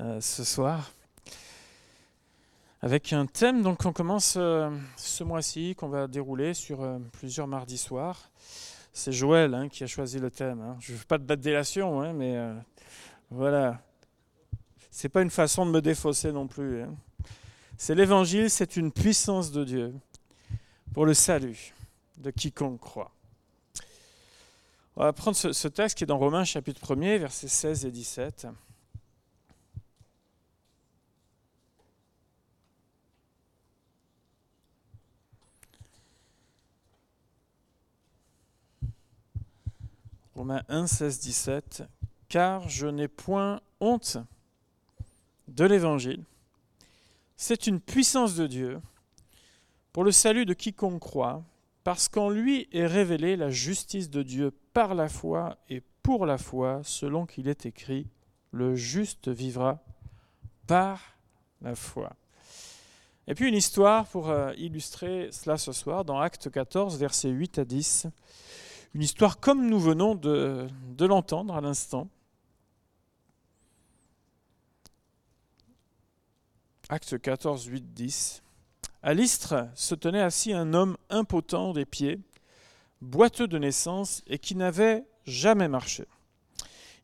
euh, ce soir avec un thème donc on commence euh, ce mois-ci qu'on va dérouler sur euh, plusieurs mardis soirs. C'est Joël hein, qui a choisi le thème. Hein. Je ne veux pas de date délation, hein, mais voilà. C'est pas une façon de me défausser non plus. C'est l'évangile, c'est une puissance de Dieu pour le salut de quiconque croit. On va prendre ce, texte qui est dans Romains chapitre 1er, versets 16 et 17. Romains 1, 16, 17. Car je n'ai point honte de l'évangile. C'est une puissance de Dieu pour le salut de quiconque croit, parce qu'en lui est révélée la justice de Dieu par la foi et pour la foi, selon qu'il est écrit, le juste vivra par la foi. Et puis une histoire pour euh, illustrer cela ce soir, dans Acte 14, versets 8 à 10. Une histoire comme nous venons de, l'entendre à l'instant. Acte 14, 8, 10. À l'Istre se tenait assis un homme impotent des pieds, boiteux de naissance et qui n'avait jamais marché.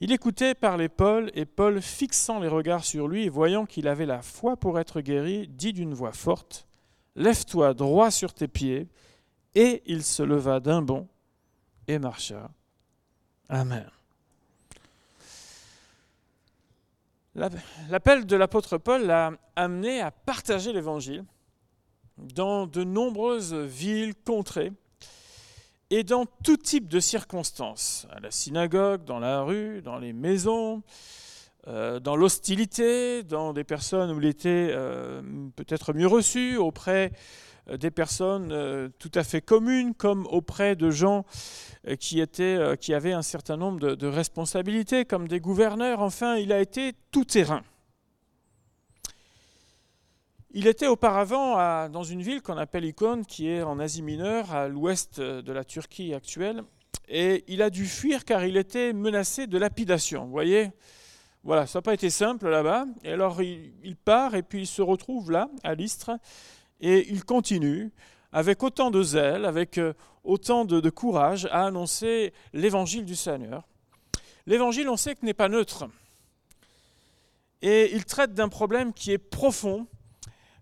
Il écoutait parler Paul, et Paul, fixant les regards sur lui et voyant qu'il avait la foi pour être guéri, dit d'une voix forte Lève-toi droit sur tes pieds. Et il se leva d'un bond et marcha. Amen. L'appel de l'apôtre Paul l'a amené à partager l'évangile dans de nombreuses villes, contrées, et dans tout type de circonstances, à la synagogue, dans la rue, dans les maisons, euh, dans l'hostilité, dans des personnes où il était euh, peut-être mieux reçu, auprès des personnes tout à fait communes, comme auprès de gens qui, étaient, qui avaient un certain nombre de, responsabilités, comme des gouverneurs. Enfin, il a été tout terrain. Il était auparavant dans une ville qu'on appelle Icône, qui est en Asie mineure, à l'ouest de la Turquie actuelle, et il a dû fuir car il était menacé de lapidation. Vous voyez? Voilà, ça n'a pas été simple là-bas. Et alors il, part et puis il se retrouve là, à l'Istre, et il continue avec autant de zèle, avec euh, autant de, courage à annoncer l'évangile du Seigneur. L'évangile, on sait que n'est pas neutre. Et il traite d'un problème qui est profond,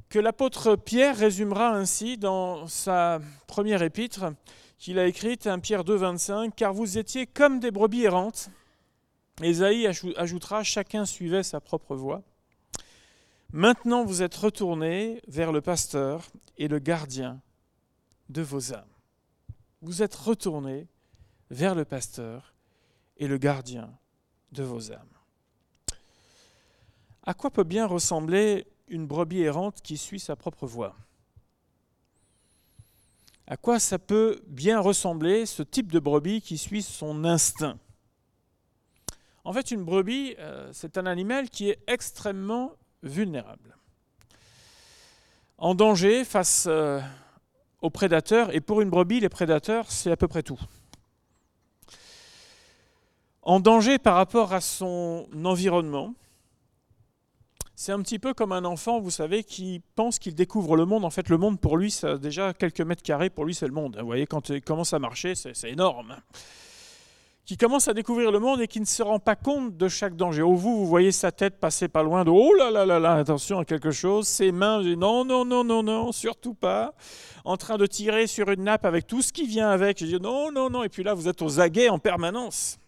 que l'apôtre Pierre résumera ainsi dans sa première épître qu'il a écrite, 1 Pierre 2, 25, Car vous étiez comme des brebis errantes. Ésaïe ajoutera, chacun suivait sa propre voie. Maintenant vous êtes retournés vers le pasteur et le gardien de vos âmes. Vous êtes retournés vers le pasteur et le gardien de vos âmes. À quoi peut bien ressembler une brebis errante qui suit sa propre voie? À quoi ça peut bien ressembler ce type de brebis qui suit son instinct? En fait, une brebis, euh, c'est un animal qui est extrêmement vulnérable. En danger face euh, aux prédateurs, et pour une brebis, les prédateurs, c'est à peu près tout. En danger par rapport à son environnement, c'est un petit peu comme un enfant, vous savez, qui pense qu'il découvre le monde. En fait, le monde, pour lui, ça, déjà quelques mètres carrés, pour lui, c'est le monde. Vous voyez, quand il commence à marcher, c'est énorme. Qui commence à découvrir le monde et qui ne se rend pas compte de chaque danger. Au vous, vous voyez sa tête passer pas loin de oh là là là là, attention à quelque chose. Ses mains, non, non, non, non, non, surtout pas. En train de tirer sur une nappe avec tout ce qui vient avec. Je dis non, non, non. Et puis là, vous êtes aux aguets en permanence.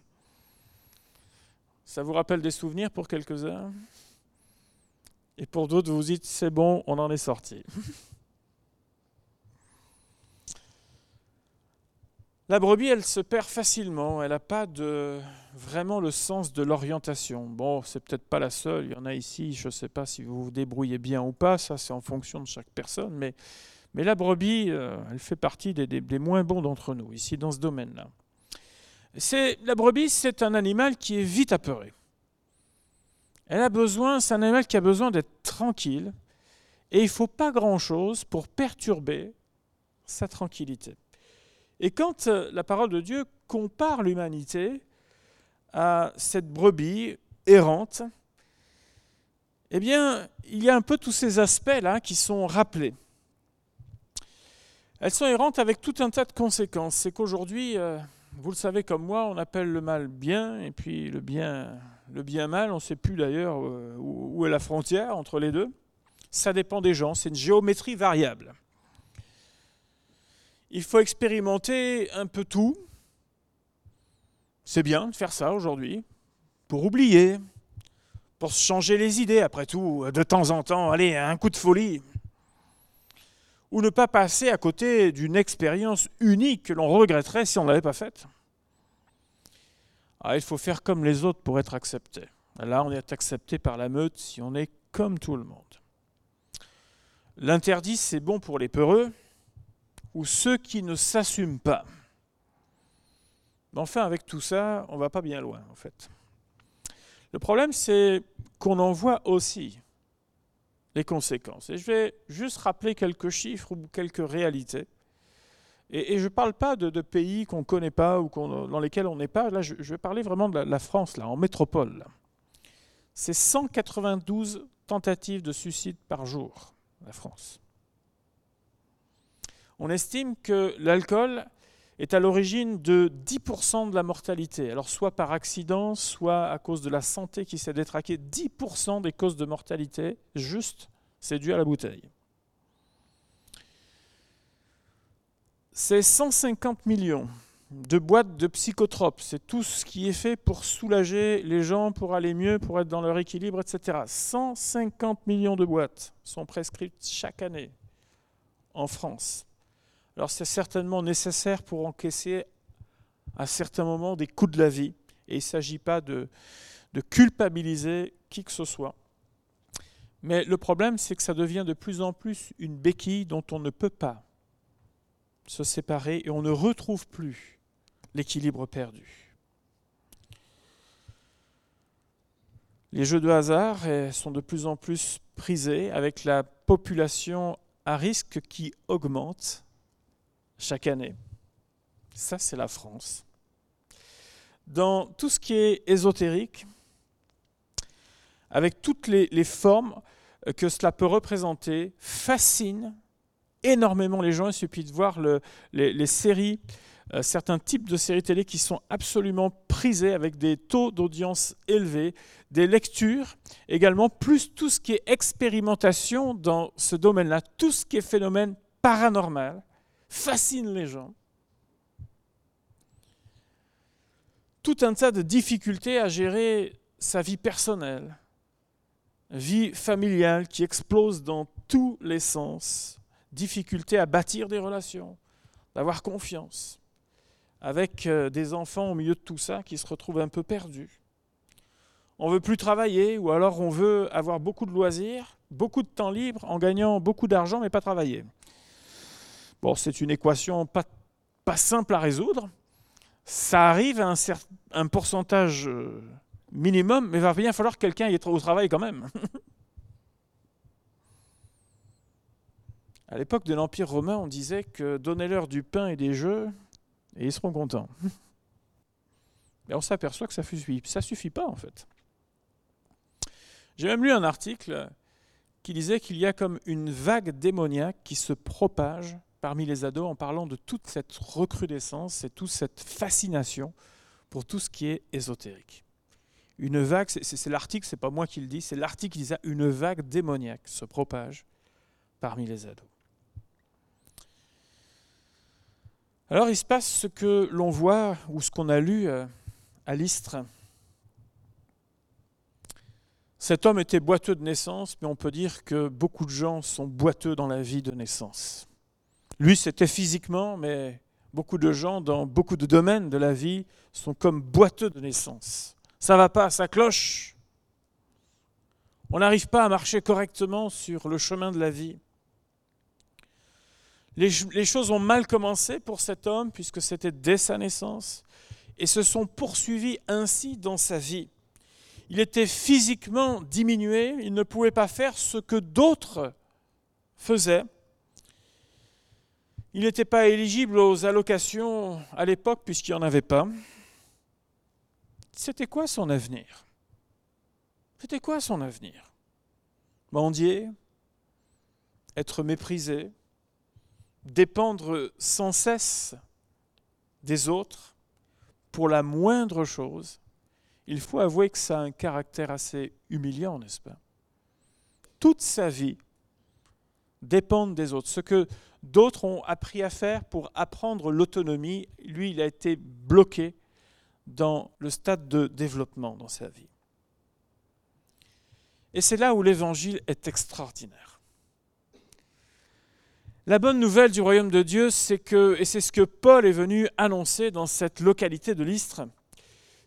Ça vous rappelle des souvenirs pour quelques-uns? Et pour d'autres, vous vous dites, c'est bon, on en est sorti. La brebis, elle se perd facilement, elle n'a pas vraiment le sens de l'orientation. Bon, c'est peut-être pas la seule, il y en a ici, je ne sais pas si vous vous débrouillez bien ou pas, ça c'est en fonction de chaque personne, mais, mais la brebis, euh, elle fait partie des, des moins bons d'entre nous, ici dans ce domaine-là. La brebis, c'est un animal qui est vite apeuré. Elle a besoin, c'est un animal qui a besoin d'être tranquille, et il ne faut pas grand-chose pour perturber sa tranquillité. Et quand euh, la parole de Dieu compare l'humanité à cette brebis errante, eh bien, il y a un peu tous ces aspects-là qui sont rappelés. Elles sont errantes avec tout un tas de conséquences. C'est qu'aujourd'hui, euh, vous le savez comme moi, on appelle le mal bien, et puis le bien, le bien mal, on ne sait plus d'ailleurs euh, où est la frontière entre les deux. Ça dépend des gens, c'est une géométrie variable. Il faut expérimenter un peu tout. C'est bien de faire ça aujourd'hui, pour oublier, pour se changer les idées, après tout, de temps en temps, allez, un coup de folie. Ou ne pas passer à côté d'une expérience unique que l'on regretterait si on ne l'avait pas faite. Ah, il faut faire comme les autres pour être accepté. Là, on est accepté par la meute si on est comme tout le monde. L'interdit, c'est bon pour les peureux ou ceux qui ne s'assument pas. Mais enfin, avec tout ça, on ne va pas bien loin, en fait. Le problème, c'est qu'on en voit aussi les conséquences. Et je vais juste rappeler quelques chiffres ou quelques réalités. Et, je ne parle pas de, pays qu'on ne connaît pas ou dans lesquels on n'est pas. Là, je, vais parler vraiment de la, France, là, en métropole. C'est 192 tentatives de suicide par jour, la France. On estime que l'alcool est à l'origine de 10% de la mortalité. Alors soit par accident, soit à cause de la santé qui s'est détraquée. 10% des causes de mortalité, juste, c'est dû à la bouteille. C'est 150 millions de boîtes de psychotropes. C'est tout ce qui est fait pour soulager les gens, pour aller mieux, pour être dans leur équilibre, etc. 150 millions de boîtes sont prescrites chaque année en France alors c'est certainement nécessaire pour encaisser à certains moments des coups de la vie. Et il ne s'agit pas de, culpabiliser qui que ce soit. Mais le problème, c'est que ça devient de plus en plus une béquille dont on ne peut pas se séparer et on ne retrouve plus l'équilibre perdu. Les jeux de hasard sont de plus en plus prisés avec la population à risque qui augmente chaque année. Ça, c'est la France. Dans tout ce qui est ésotérique, avec toutes les, formes que cela peut représenter, fascine énormément les gens. Il suffit de voir les, séries, euh, certains types de séries télé qui sont absolument prisées avec des taux d'audience élevés, des lectures également, plus tout ce qui est expérimentation dans ce domaine-là, tout ce qui est phénomène paranormal fascine les gens. Tout un tas de difficultés à gérer sa vie personnelle, vie familiale qui explose dans tous les sens, difficulté à bâtir des relations, d'avoir confiance, avec euh, des enfants au milieu de tout ça qui se retrouvent un peu perdus. On veut plus travailler ou alors on veut avoir beaucoup de loisirs, beaucoup de temps libre en gagnant beaucoup d'argent mais pas travailler. Bon, c'est une équation pas, simple à résoudre. Ça arrive à un, un pourcentage euh, minimum, mais il va bien falloir que quelqu'un y ait au travail quand même. à l'époque de l'Empire romain, on disait que donnez-leur du pain et des jeux, et ils seront contents. Mais on s'aperçoit que ça suffit, ça suffit pas en fait. J'ai même lu un article qui disait qu'il y a comme une vague démoniaque qui se propage parmi les ados en parlant de toute cette recrudescence et toute cette fascination pour tout ce qui est ésotérique. Une vague, c'est l'article, c'est pas moi qui le dis, c'est l'article qui disait une vague démoniaque se propage parmi les ados. Alors il se passe ce que l'on voit ou ce qu'on a lu euh, à l'Istre. Cet homme était boiteux de naissance, mais on peut dire que beaucoup de gens sont boiteux dans la vie de naissance. Lui, c'était physiquement, mais beaucoup de gens dans beaucoup de domaines de la vie sont comme boiteux de naissance. Ça va pas, ça cloche. On n'arrive pas à marcher correctement sur le chemin de la vie. Les, les, choses ont mal commencé pour cet homme, puisque c'était dès sa naissance, et se sont poursuivies ainsi dans sa vie. Il était physiquement diminué, il ne pouvait pas faire ce que d'autres faisaient, il n'était pas éligible aux allocations à l'époque puisqu'il n'y en avait pas. C'était quoi son avenir? C'était quoi son avenir? Mendier, être méprisé, dépendre sans cesse des autres pour la moindre chose, il faut avouer que ça a un caractère assez humiliant, n'est-ce pas? Toute sa vie dépend des autres. Ce que d'autres ont appris à faire pour apprendre l'autonomie, lui, il a été bloqué dans le stade de développement dans sa vie. Et c'est là où l'évangile est extraordinaire. La bonne nouvelle du royaume de Dieu, c'est que, et c'est ce que Paul est venu annoncer dans cette localité de l'Istre,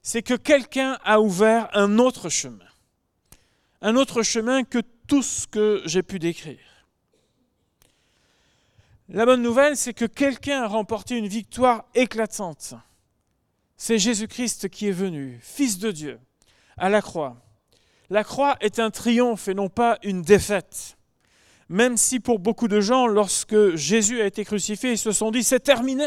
c'est que quelqu'un a ouvert un autre chemin. Un autre chemin que tout ce que j'ai pu décrire. La bonne nouvelle, c'est que quelqu'un a remporté une victoire éclatante. C'est Jésus-Christ qui est venu, Fils de Dieu, à la croix. La croix est un triomphe et non pas une défaite. Même si pour beaucoup de gens, lorsque Jésus a été crucifié, ils se sont dit c'est terminé.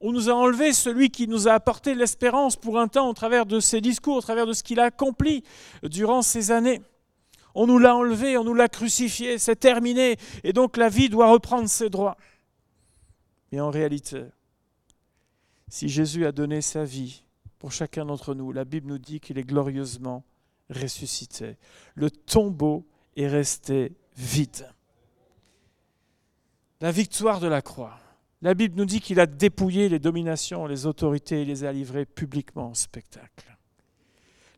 On nous a enlevé celui qui nous a apporté l'espérance pour un temps au travers de ses discours, au travers de ce qu'il a accompli durant ces années. On nous l'a enlevé, on nous l'a crucifié, c'est terminé, et donc la vie doit reprendre ses droits. Mais en réalité, si Jésus a donné sa vie pour chacun d'entre nous, la Bible nous dit qu'il est glorieusement ressuscité. Le tombeau est resté vide. La victoire de la croix la Bible nous dit qu'il a dépouillé les dominations, les autorités et les a livrées publiquement en spectacle.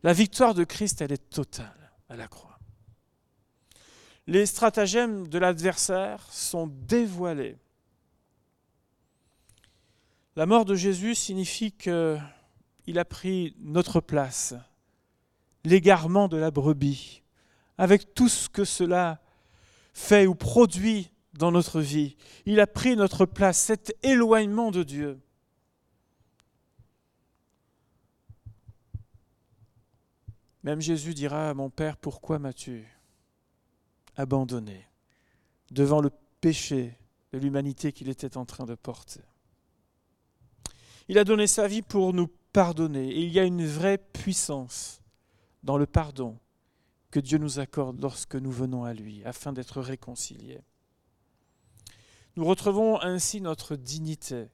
La victoire de Christ, elle est totale à la croix. Les stratagèmes de l'adversaire sont dévoilés. La mort de Jésus signifie qu'il a pris notre place, l'égarement de la brebis, avec tout ce que cela fait ou produit dans notre vie. Il a pris notre place, cet éloignement de Dieu. Même Jésus dira à mon Père, pourquoi m'as-tu abandonné devant le péché de l'humanité qu'il était en train de porter Il a donné sa vie pour nous pardonner. Et il y a une vraie puissance dans le pardon que Dieu nous accorde lorsque nous venons à lui, afin d'être réconciliés. Nous retrouvons ainsi notre dignité,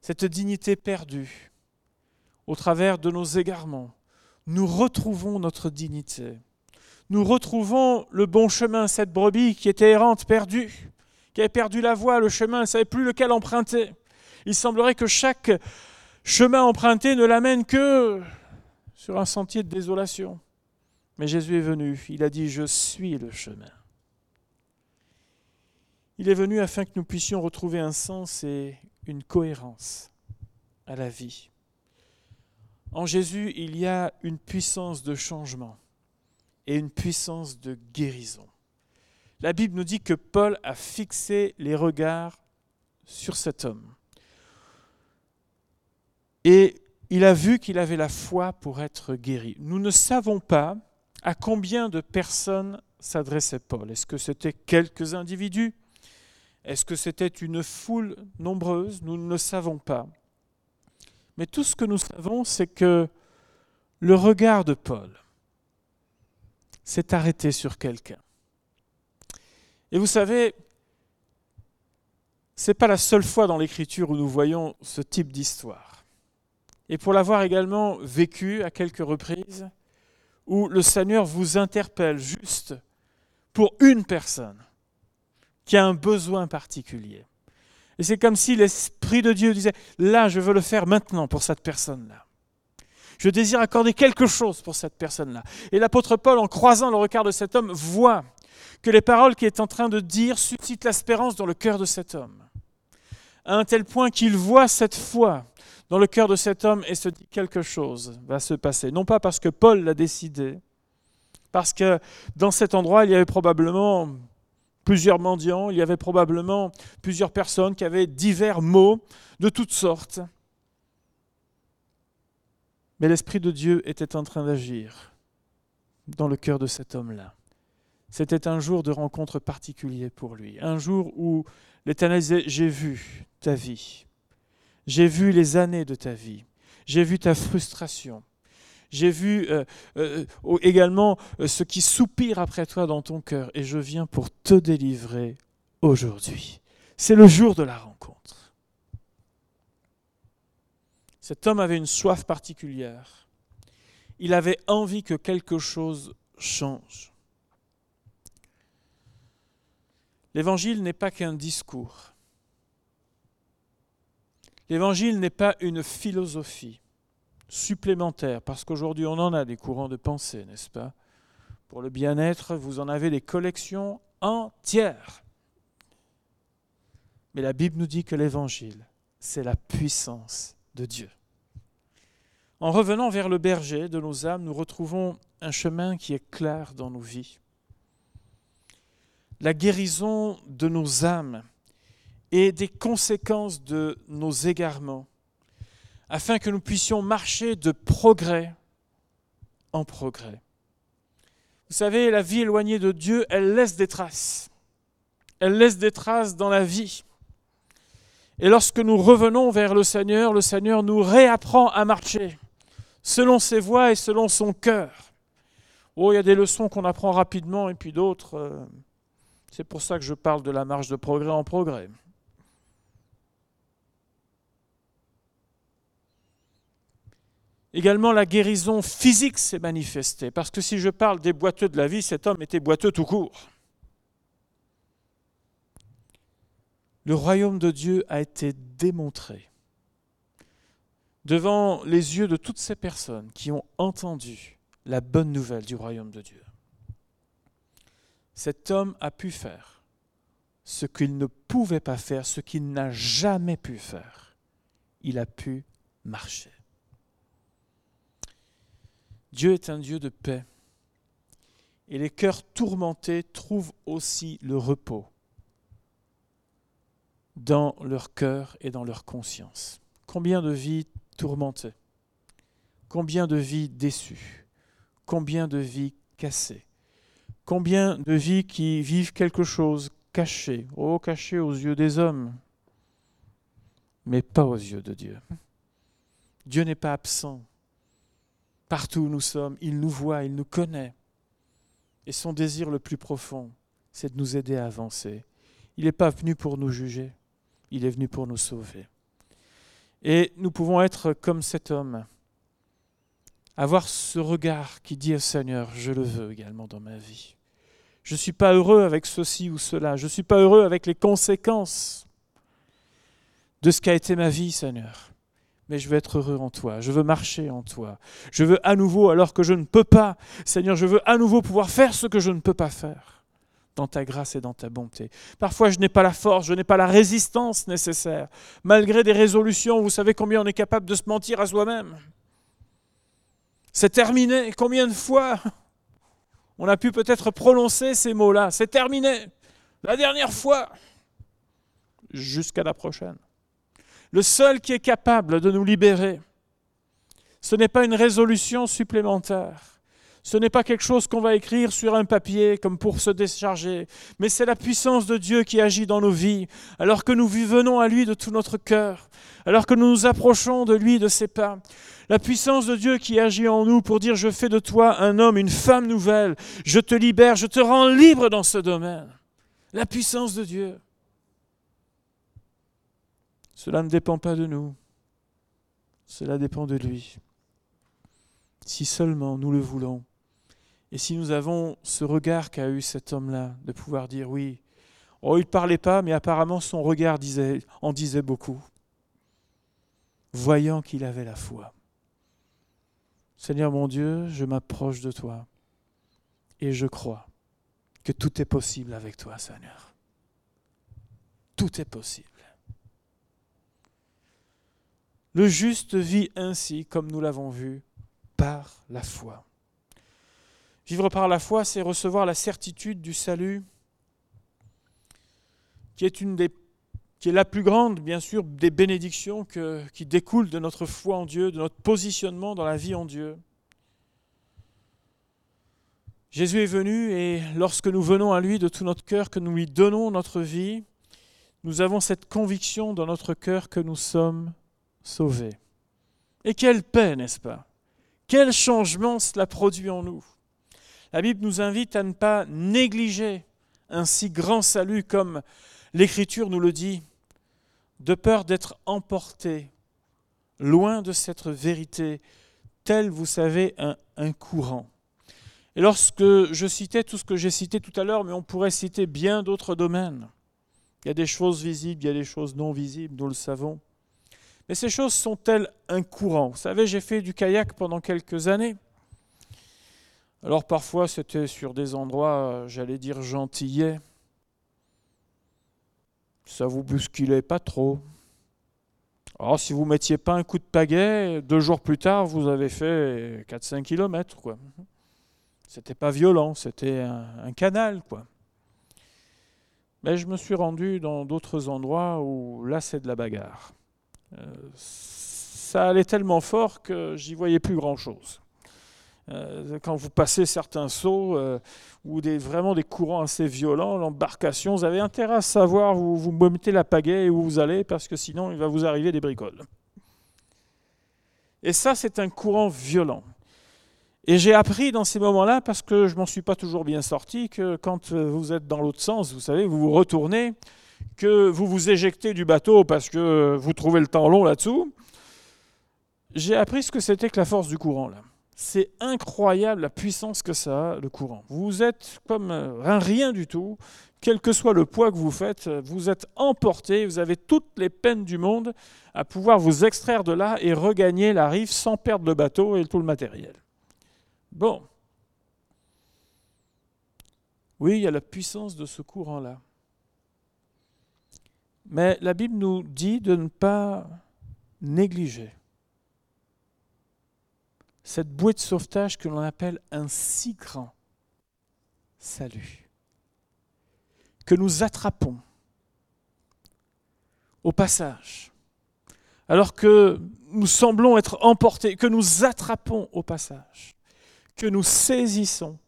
cette dignité perdue au travers de nos égarements. Nous retrouvons notre dignité. Nous retrouvons le bon chemin, cette brebis qui était errante, perdue, qui avait perdu la voie, le chemin, ne savait plus lequel emprunter. Il semblerait que chaque chemin emprunté ne l'amène que sur un sentier de désolation. Mais Jésus est venu, il a dit, je suis le chemin. Il est venu afin que nous puissions retrouver un sens et une cohérence à la vie. En Jésus, il y a une puissance de changement et une puissance de guérison. La Bible nous dit que Paul a fixé les regards sur cet homme. Et il a vu qu'il avait la foi pour être guéri. Nous ne savons pas à combien de personnes s'adressait Paul. Est-ce que c'était quelques individus? Est-ce que c'était une foule nombreuse? Nous ne le savons pas. Mais tout ce que nous savons, c'est que le regard de Paul s'est arrêté sur quelqu'un. Et vous savez, ce n'est pas la seule fois dans l'Écriture où nous voyons ce type d'histoire. Et pour l'avoir également vécu à quelques reprises, où le Seigneur vous interpelle juste pour une personne qui a un besoin particulier. Et c'est comme si l'Esprit de Dieu disait, là, je veux le faire maintenant pour cette personne-là. Je désire accorder quelque chose pour cette personne-là. Et l'apôtre Paul, en croisant le regard de cet homme, voit que les paroles qu'il est en train de dire suscitent l'espérance dans le cœur de cet homme. À un tel point qu'il voit cette foi dans le cœur de cet homme et se dit quelque chose va se passer. Non pas parce que Paul l'a décidé, parce que dans cet endroit, il y avait probablement plusieurs mendiants, il y avait probablement plusieurs personnes qui avaient divers mots de toutes sortes. Mais l'Esprit de Dieu était en train d'agir dans le cœur de cet homme-là. C'était un jour de rencontre particulier pour lui, un jour où l'Éternel disait, j'ai vu ta vie, j'ai vu les années de ta vie, j'ai vu ta frustration, J'ai vu euh, euh, également euh, ce qui soupire après toi dans ton cœur. Et je viens pour te délivrer aujourd'hui. C'est le jour de la rencontre. Cet homme avait une soif particulière. Il avait envie que quelque chose change. L'évangile n'est pas qu'un discours. L'évangile n'est pas une philosophie supplémentaire, parce qu'aujourd'hui on en a des courants de pensée, n'est-ce pas? Pour le bien-être, vous en avez des collections entières. Mais la Bible nous dit que l'évangile, c'est la puissance de Dieu. En revenant vers le berger de nos âmes, nous retrouvons un chemin qui est clair dans nos vies. La guérison de nos âmes et des conséquences de nos égarements, afin que nous puissions marcher de progrès en progrès. Vous savez, la vie éloignée de Dieu, elle laisse des traces. Elle laisse des traces dans la vie. Et lorsque nous revenons vers le Seigneur, le Seigneur nous réapprend à marcher selon ses voies et selon son cœur. Oh, il y a des leçons qu'on apprend rapidement et puis d'autres. Euh, c'est pour ça que je parle de la marche de progrès en progrès. Également, la guérison physique s'est manifestée, parce que si je parle des boiteux de la vie, cet homme était boiteux tout court. Le royaume de Dieu a été démontré devant les yeux de toutes ces personnes qui ont entendu la bonne nouvelle du royaume de Dieu. Cet homme a pu faire ce qu'il ne pouvait pas faire, ce qu'il n'a jamais pu faire. Il a pu marcher. Dieu est un Dieu de paix. Et les cœurs tourmentés trouvent aussi le repos dans leur cœur et dans leur conscience. Combien de vies tourmentées, combien de vies déçues, combien de vies cassées, combien de vies qui vivent quelque chose caché, oh caché aux yeux des hommes, mais pas aux yeux de Dieu. Dieu n'est pas absent. Partout où nous sommes, il nous voit, il nous connaît. Et son désir le plus profond, c'est de nous aider à avancer. Il n'est pas venu pour nous juger, il est venu pour nous sauver. Et nous pouvons être comme cet homme, avoir ce regard qui dit au Seigneur, je le veux également dans ma vie. Je ne suis pas heureux avec ceci ou cela, je ne suis pas heureux avec les conséquences de ce qu'a été ma vie, Seigneur. Mais je veux être heureux en toi, je veux marcher en toi. Je veux à nouveau, alors que je ne peux pas, Seigneur, je veux à nouveau pouvoir faire ce que je ne peux pas faire dans ta grâce et dans ta bonté. Parfois, je n'ai pas la force, je n'ai pas la résistance nécessaire. Malgré des résolutions, vous savez combien on est capable de se mentir à soi-même. C'est terminé. Combien de fois on a pu peut-être prononcer ces mots-là? C'est terminé. La dernière fois. Jusqu'à la prochaine. Le seul qui est capable de nous libérer, ce n'est pas une résolution supplémentaire ce n'est pas quelque chose qu'on va écrire sur un papier comme pour se décharger, mais c'est la puissance de Dieu qui agit dans nos vies, alors que nous venons à lui de tout notre cœur, alors que nous nous approchons de lui de ses pas. La puissance de Dieu qui agit en nous pour dire je fais de toi un homme, une femme nouvelle, je te libère, je te rends libre dans ce domaine. La puissance de Dieu. Cela ne dépend pas de nous, cela dépend de lui. Si seulement nous le voulons. Et si nous avons ce regard qu'a eu cet homme-là, de pouvoir dire oui, oh, il ne parlait pas, mais apparemment son regard en disait beaucoup, voyant qu'il avait la foi. Seigneur mon Dieu, je m'approche de toi et je crois que tout est possible avec toi, Seigneur. Tout est possible. Le juste vit ainsi, comme nous l'avons vu, par la foi. Vivre par la foi, c'est recevoir la certitude du salut, qui est, la plus grande, bien sûr, des bénédictions qui découlent de notre foi en Dieu, de notre positionnement dans la vie en Dieu. Jésus est venu et lorsque nous venons à lui de tout notre cœur, que nous lui donnons notre vie, nous avons cette conviction dans notre cœur que nous sommes sauvés. Et quelle paix, n'est-ce pas? Quel changement cela produit en nous? La Bible nous invite à ne pas négliger un si grand salut comme l'Écriture nous le dit, de peur d'être emporté loin de cette vérité, tel, vous savez, un, courant. Et lorsque je citais tout ce que j'ai cité tout à l'heure, mais on pourrait citer bien d'autres domaines. Il y a des choses visibles, il y a des choses non visibles, nous le savons. Mais ces choses sont-elles un courant? Vous savez, j'ai fait du kayak pendant quelques années. Alors parfois c'était sur des endroits, j'allais dire gentillets. Ça vous bousculait pas trop. Alors si vous mettiez pas un coup de pagaie, deux jours plus tard, vous avez fait 4-5 km. Quoi. C'était pas violent, c'était un, canal. quoi. Mais je me suis rendu dans d'autres endroits où là c'est de la bagarre. Euh, ça allait tellement fort que j'y voyais plus grand-chose. Euh, quand vous passez certains sauts euh, ou vraiment des courants assez violents, l'embarcation, vous avez intérêt à savoir où vous mettez la pagaie et où vous allez parce que sinon il va vous arriver des bricoles. Et ça, c'est un courant violent. Et j'ai appris dans ces moments-là, parce que je m'en suis pas toujours bien sorti, que quand vous êtes dans l'autre sens, vous savez, vous vous retournez, que vous vous éjectez du bateau parce que vous trouvez le temps long là-dessous. J'ai appris ce que c'était que la force du courant là. C'est incroyable la puissance que ça a, le courant. Vous êtes comme un rien du tout, quel que soit le poids que vous faites, vous êtes emporté, vous avez toutes les peines du monde à pouvoir vous extraire de là et regagner la rive sans perdre le bateau et tout le matériel. Bon. Oui, il y a la puissance de ce courant-là. Mais la Bible nous dit de ne pas négliger cette bouée de sauvetage que l'on appelle un si grand salut, que nous attrapons au passage, alors que nous semblons être emportés, que nous attrapons au passage, que nous saisissons.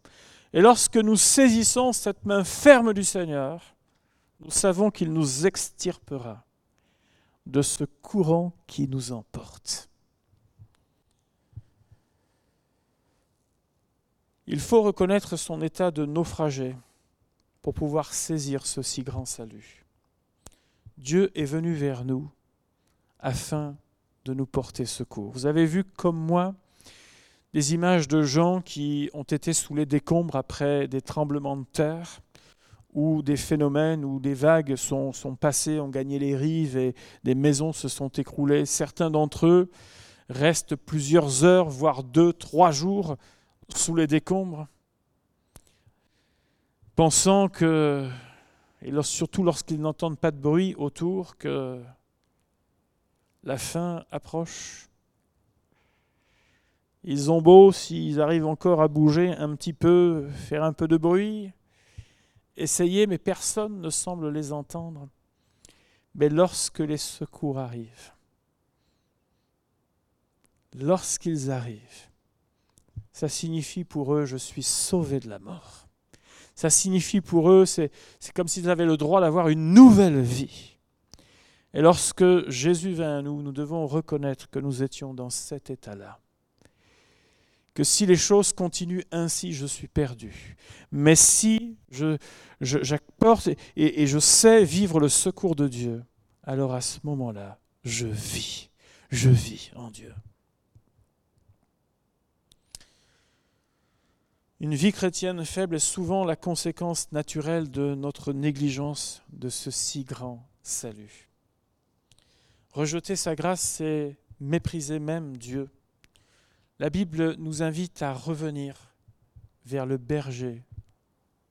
Et lorsque nous saisissons cette main ferme du Seigneur, nous savons qu'il nous extirpera de ce courant qui nous emporte. Il faut reconnaître son état de naufragé pour pouvoir saisir ce si grand salut. Dieu est venu vers nous afin de nous porter secours. Vous avez vu comme moi des images de gens qui ont été sous les décombres après des tremblements de terre où des phénomènes, où des vagues sont, sont passées, ont gagné les rives et des maisons se sont écroulées. Certains d'entre eux restent plusieurs heures, voire deux, trois jours sous les décombres, pensant que, et surtout lorsqu'ils n'entendent pas de bruit autour, que la fin approche. Ils ont beau, s'ils arrivent encore à bouger un petit peu, faire un peu de bruit, essayer, mais personne ne semble les entendre. Mais lorsque les secours arrivent, lorsqu'ils arrivent, ça signifie pour eux, je suis sauvé de la mort. Ça signifie pour eux, c'est comme s'ils avaient le droit d'avoir une nouvelle vie. Et lorsque Jésus vint à nous, nous devons reconnaître que nous étions dans cet état-là. Que si les choses continuent ainsi, je suis perdu. Mais si je, j'apporte et, et je sais vivre le secours de Dieu, alors à ce moment-là, je vis. Je vis en Dieu. Une vie chrétienne faible est souvent la conséquence naturelle de notre négligence de ce si grand salut. Rejeter sa grâce, c'est mépriser même Dieu. La Bible nous invite à revenir vers le berger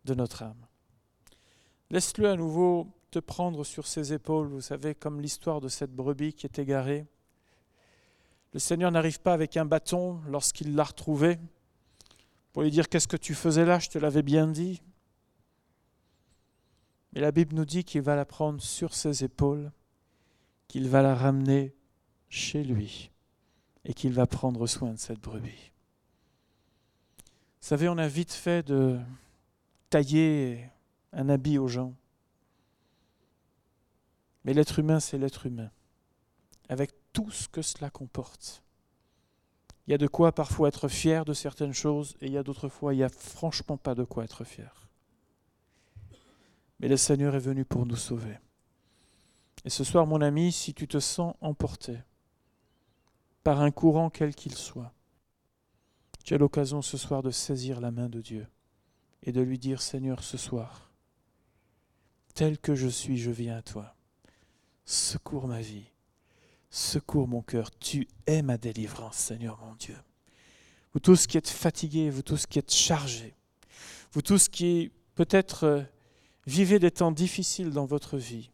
de notre âme. Laisse-le à nouveau te prendre sur ses épaules, vous savez, comme l'histoire de cette brebis qui est égarée. Le Seigneur n'arrive pas avec un bâton lorsqu'il l'a retrouvée pour lui dire qu'est-ce que tu faisais là, je te l'avais bien dit. Mais la Bible nous dit qu'il va la prendre sur ses épaules, qu'il va la ramener chez lui et qu'il va prendre soin de cette brebis. Vous savez, on a vite fait de tailler un habit aux gens. Mais l'être humain, c'est l'être humain, avec tout ce que cela comporte. Il y a de quoi parfois être fier de certaines choses et il y a d'autres fois, il n'y a franchement pas de quoi être fier. Mais le Seigneur est venu pour nous sauver. Et ce soir, mon ami, si tu te sens emporté par un courant quel qu'il soit, tu as l'occasion ce soir de saisir la main de Dieu et de lui dire, Seigneur, ce soir, tel que je suis, je viens à toi. Secours ma vie, secours mon cœur, tu es ma délivrance, Seigneur mon Dieu. Vous tous qui êtes fatigués, vous tous qui êtes chargés, vous tous qui peut-être euh, vivez des temps difficiles dans votre vie,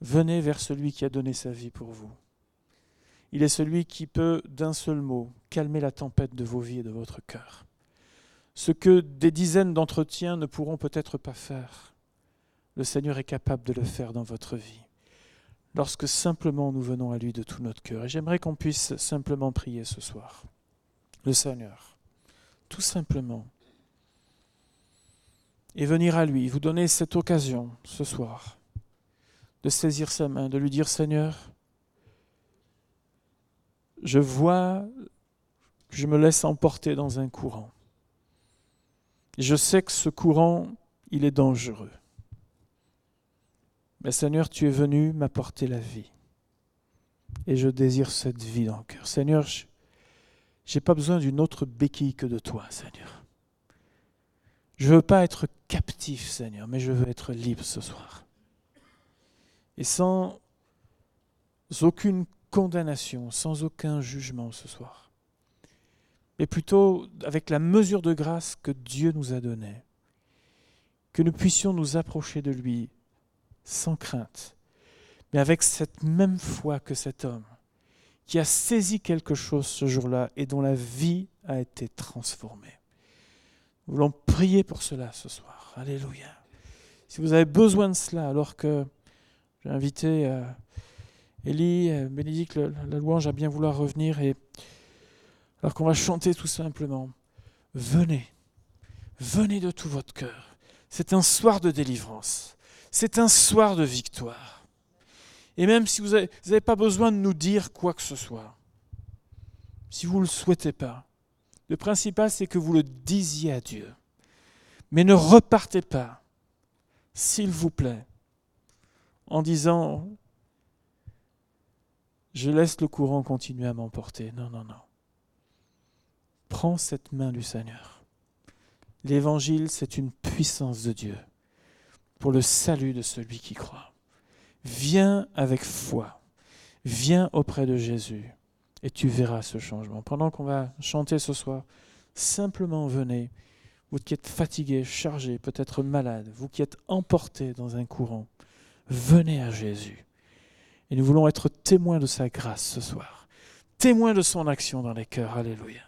venez vers celui qui a donné sa vie pour vous. Il est celui qui peut, d'un seul mot, calmer la tempête de vos vies et de votre cœur. Ce que des dizaines d'entretiens ne pourront peut-être pas faire, le Seigneur est capable de le faire dans votre vie. Lorsque simplement nous venons à lui de tout notre cœur. Et j'aimerais qu'on puisse simplement prier ce soir. Le Seigneur, tout simplement. Et venir à lui, vous donner cette occasion ce soir de saisir sa main, de lui dire Seigneur, je vois que je me laisse emporter dans un courant. Je sais que ce courant, il est dangereux. Seigneur, tu es venu m'apporter la vie. Et je désire cette vie dans le cœur. Seigneur, je n'ai pas besoin d'une autre béquille que de toi, Seigneur. Je ne veux pas être captif, Seigneur, mais je veux être libre ce soir. Et sans aucune condamnation, sans aucun jugement ce soir, mais plutôt avec la mesure de grâce que Dieu nous a donnée, que nous puissions nous approcher de lui sans crainte, mais avec cette même foi que cet homme qui a saisi quelque chose ce jour-là et dont la vie a été transformée. Nous voulons prier pour cela ce soir. Alléluia. Si vous avez besoin de cela, alors que j'ai invité euh, Élie, euh, Bénédicte, la louange à bien vouloir revenir, et alors qu'on va chanter tout simplement, venez, venez de tout votre cœur. C'est un soir de délivrance. C'est un soir de victoire. Et même si vous n'avez pas besoin de nous dire quoi que ce soit, si vous ne le souhaitez pas, le principal c'est que vous le disiez à Dieu. Mais ne repartez pas, s'il vous plaît, en disant je laisse le courant continuer à m'emporter. Non, non, non. Prends cette main du Seigneur. L'évangile, c'est une puissance de Dieu pour le salut de celui qui croit. Viens avec foi, viens auprès de Jésus et tu verras ce changement. Pendant qu'on va chanter ce soir, simplement venez, vous qui êtes fatigué, chargé, peut-être malade, vous qui êtes emporté dans un courant, venez à Jésus. Et nous voulons être témoins de sa grâce ce soir, témoins de son action dans les cœurs. Alléluia.